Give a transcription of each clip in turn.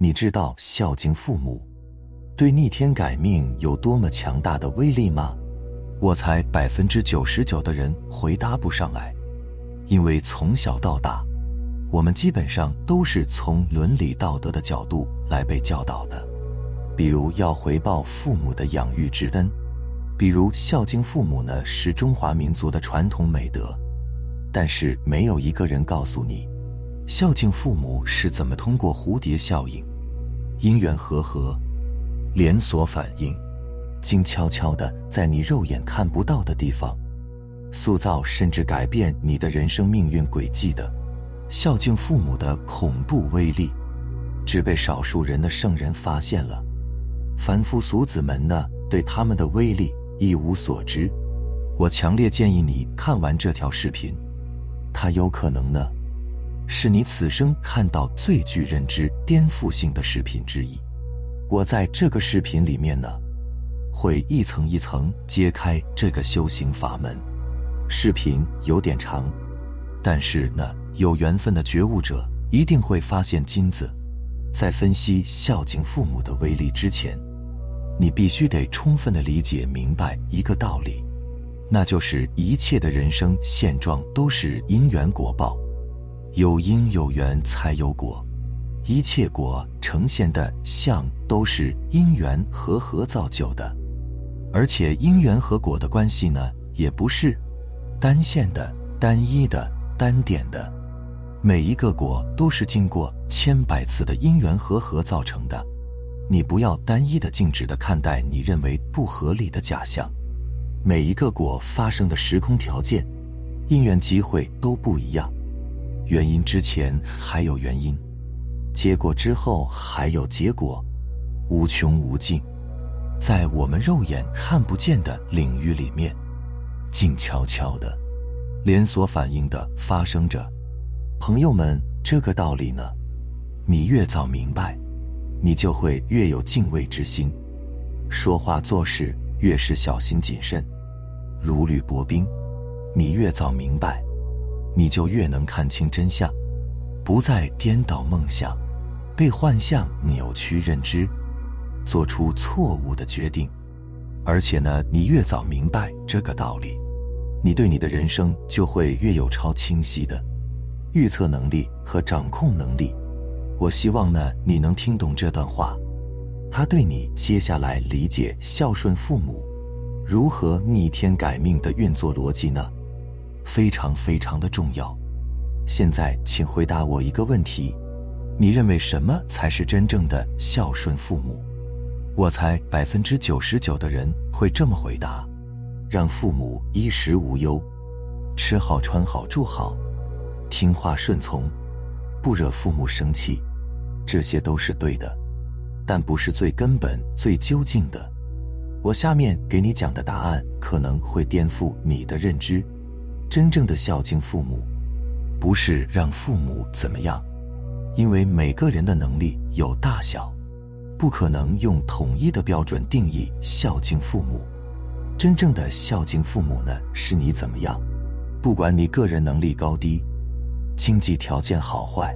你知道孝敬父母对逆天改命有多么强大的威力吗？我猜百分之九十九的人回答不上来，因为从小到大，我们基本上都是从伦理道德的角度来被教导的，比如要回报父母的养育之恩，比如孝敬父母呢是中华民族的传统美德，但是没有一个人告诉你。孝敬父母是怎么通过蝴蝶效应、因缘和合、连锁反应，静悄悄的在你肉眼看不到的地方，塑造甚至改变你的人生命运轨迹的？孝敬父母的恐怖威力，只被少数人的圣人发现了，凡夫俗子们呢，对他们的威力一无所知。我强烈建议你看完这条视频，它有可能呢。是你此生看到最具认知颠覆性的视频之一。我在这个视频里面呢，会一层一层揭开这个修行法门。视频有点长，但是呢，有缘分的觉悟者一定会发现金子。在分析孝敬父母的威力之前，你必须得充分的理解明白一个道理，那就是一切的人生现状都是因缘果报。有因有缘才有果，一切果呈现的相都是因缘和合造就的，而且因缘和果的关系呢，也不是单线的、单一的、单点的，每一个果都是经过千百次的因缘和合造成的。你不要单一的、静止的看待你认为不合理的假象，每一个果发生的时空条件、因缘机会都不一样。原因之前还有原因，结果之后还有结果，无穷无尽，在我们肉眼看不见的领域里面，静悄悄的，连锁反应的发生着。朋友们，这个道理呢，你越早明白，你就会越有敬畏之心，说话做事越是小心谨慎，如履薄冰。你越早明白。你就越能看清真相，不再颠倒梦想，被幻象扭曲认知，做出错误的决定。而且呢，你越早明白这个道理，你对你的人生就会越有超清晰的预测能力和掌控能力。我希望呢，你能听懂这段话，它对你接下来理解孝顺父母如何逆天改命的运作逻辑呢？非常非常的重要。现在，请回答我一个问题：你认为什么才是真正的孝顺父母？我猜百分之九十九的人会这么回答：让父母衣食无忧，吃好穿好住好，听话顺从，不惹父母生气。这些都是对的，但不是最根本、最究竟的。我下面给你讲的答案可能会颠覆你的认知。真正的孝敬父母，不是让父母怎么样，因为每个人的能力有大小，不可能用统一的标准定义孝敬父母。真正的孝敬父母呢，是你怎么样，不管你个人能力高低，经济条件好坏，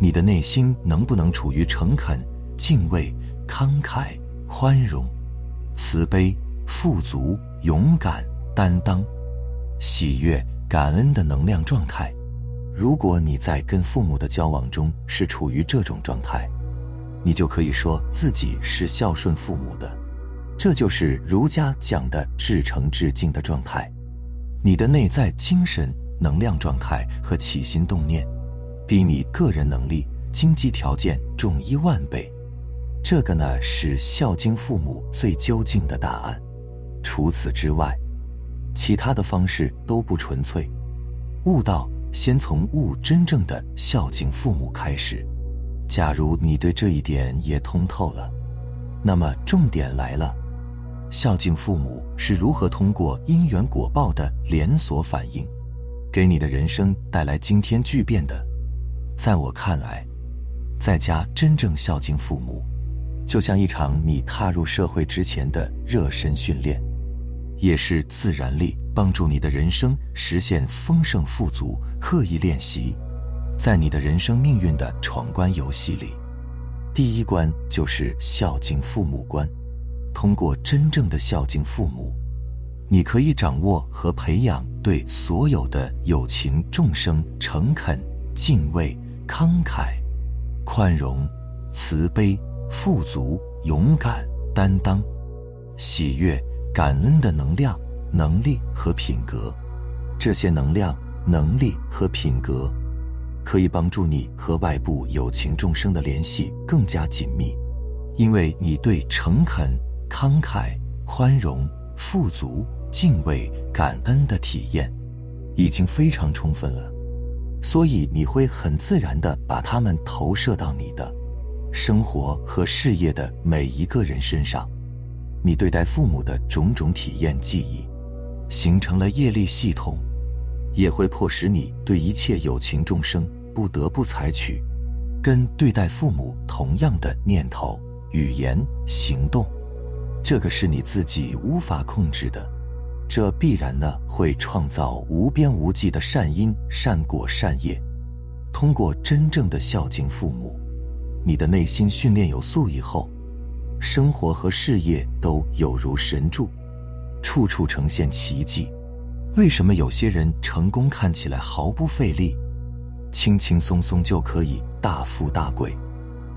你的内心能不能处于诚恳、敬畏、慷慨、宽容、慈悲、富足、勇敢、担当。喜悦、感恩的能量状态。如果你在跟父母的交往中是处于这种状态，你就可以说自己是孝顺父母的。这就是儒家讲的至诚至敬的状态。你的内在精神能量状态和起心动念，比你个人能力、经济条件重一万倍。这个呢，是孝敬父母最究竟的答案。除此之外。其他的方式都不纯粹，悟道先从悟真正的孝敬父母开始。假如你对这一点也通透了，那么重点来了：孝敬父母是如何通过因缘果报的连锁反应，给你的人生带来惊天巨变的？在我看来，在家真正孝敬父母，就像一场你踏入社会之前的热身训练。也是自然力帮助你的人生实现丰盛富足。刻意练习，在你的人生命运的闯关游戏里，第一关就是孝敬父母关。通过真正的孝敬父母，你可以掌握和培养对所有的友情众生诚恳、敬畏、慷慨、宽容、慈悲、富足、勇敢、担当、喜悦、感恩的能量、能力和品格。这些能量、能力和品格。可以帮助你和外部有情众生的联系更加紧密，因为你对诚恳、慷慨、宽容、富足、敬畏、感恩的体验已经非常充分了，所以你会很自然地把它们投射到你的生活和事业的每一个人身上。你对待父母的种种体验记忆，形成了业力系统，也会迫使你对一切有情众生。不得不采取跟对待父母同样的念头、语言、行动，这个是你自己无法控制的，这必然呢会创造无边无际的善因、善果、善业。通过真正的孝敬父母，你的内心训练有素以后，生活和事业都有如神助，处处呈现奇迹。为什么有些人成功看起来毫不费力？轻轻松松就可以大富大贵，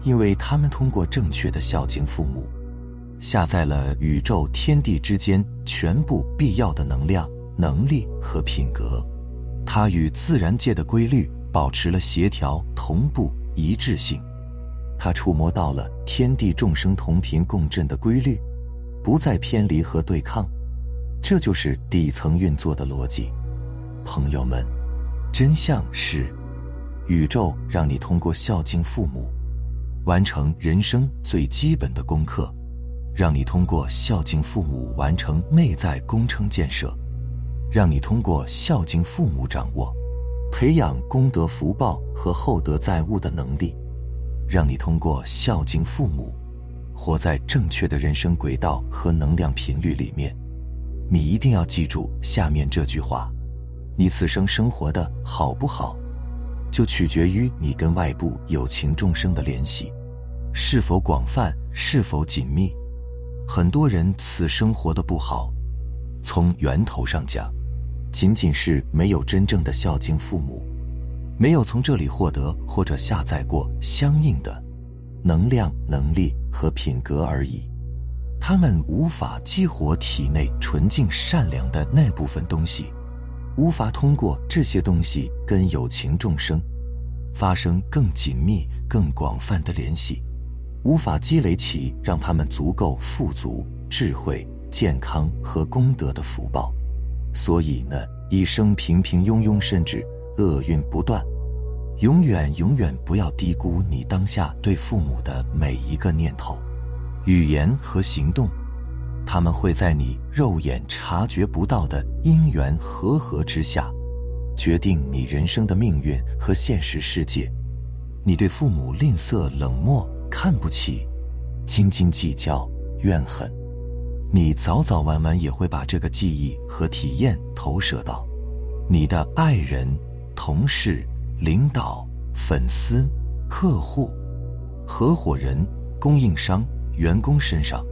因为他们通过正确的孝敬父母，下载了宇宙天地之间全部必要的能量、能力和品格。它与自然界的规律保持了协调、同步、一致性。他触摸到了天地众生同频共振的规律，不再偏离和对抗。这就是底层运作的逻辑。朋友们，真相是。宇宙让你通过孝敬父母，完成人生最基本的功课，让你通过孝敬父母完成内在工程建设，让你通过孝敬父母掌握、培养功德福报和厚德载物的能力，让你通过孝敬父母，活在正确的人生轨道和能量频率里面。你一定要记住下面这句话：你此生生活的好不好？就取决于你跟外部有情众生的联系是否广泛，是否紧密。很多人此生活的不好，从源头上讲，仅仅是没有真正的孝敬父母，没有从这里获得或者下载过相应的能量、能力和品格而已。他们无法激活体内纯净善良的那部分东西。无法通过这些东西跟有情众生发生更紧密、更广泛的联系，无法积累起让他们足够富足、智慧、健康和功德的福报，所以呢，一生平平庸庸，甚至厄运不断。永远永远不要低估你当下对父母的每一个念头、语言和行动。他们会在你肉眼察觉不到的因缘和合之下，决定你人生的命运和现实世界。你对父母吝啬、冷漠、看不起、斤斤计较、怨恨，你早早晚晚也会把这个记忆和体验投射到你的爱人、同事、领导、粉丝、客户、合伙人、供应商、员工身上。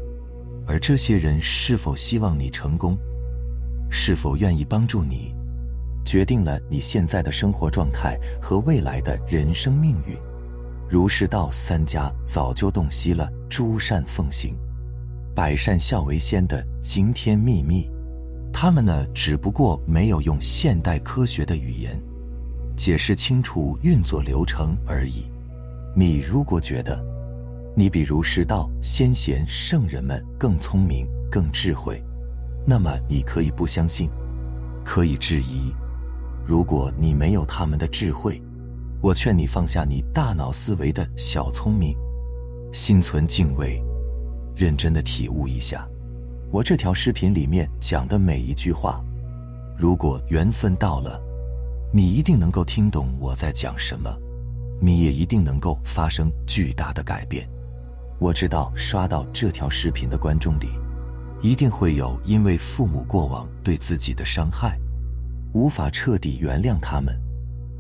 而这些人是否希望你成功，是否愿意帮助你，决定了你现在的生活状态和未来的人生命运。儒释道三家早就洞悉了“诸善奉行，百善孝为先”的惊天秘密，他们呢，只不过没有用现代科学的语言解释清楚运作流程而已。你如果觉得，你比如师道先贤圣人们更聪明、更智慧，那么你可以不相信，可以质疑。如果你没有他们的智慧，我劝你放下你大脑思维的小聪明，心存敬畏，认真的体悟一下我这条视频里面讲的每一句话。如果缘分到了，你一定能够听懂我在讲什么，你也一定能够发生巨大的改变。我知道刷到这条视频的观众里，一定会有因为父母过往对自己的伤害，无法彻底原谅他们，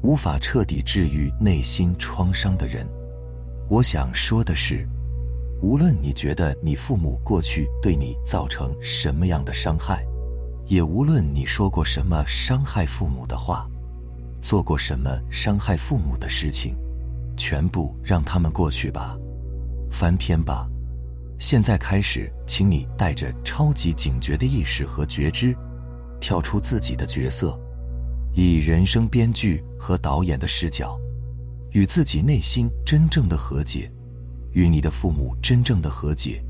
无法彻底治愈内心创伤的人。我想说的是，无论你觉得你父母过去对你造成什么样的伤害，也无论你说过什么伤害父母的话，做过什么伤害父母的事情，全部让他们过去吧，翻篇吧。现在开始，请你带着超级警觉的意识和觉知，跳出自己的角色，以人生编剧和导演的视角，与自己内心真正的和解，与你的父母真正的和解。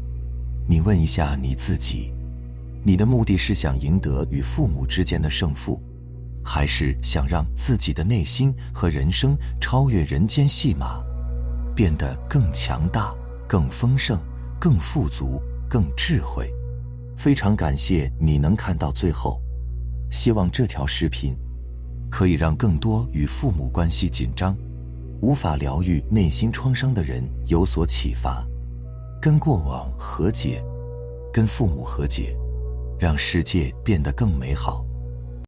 你问一下你自己：你的目的是想赢得与父母之间的胜负，还是想让自己的内心和人生超越人间戏码，变得更强大、更丰盛？更富足，更智慧。非常感谢你能看到最后，希望这条视频可以让更多与父母关系紧张、无法疗愈内心创伤的人有所启发，跟过往和解，跟父母和解，让世界变得更美好。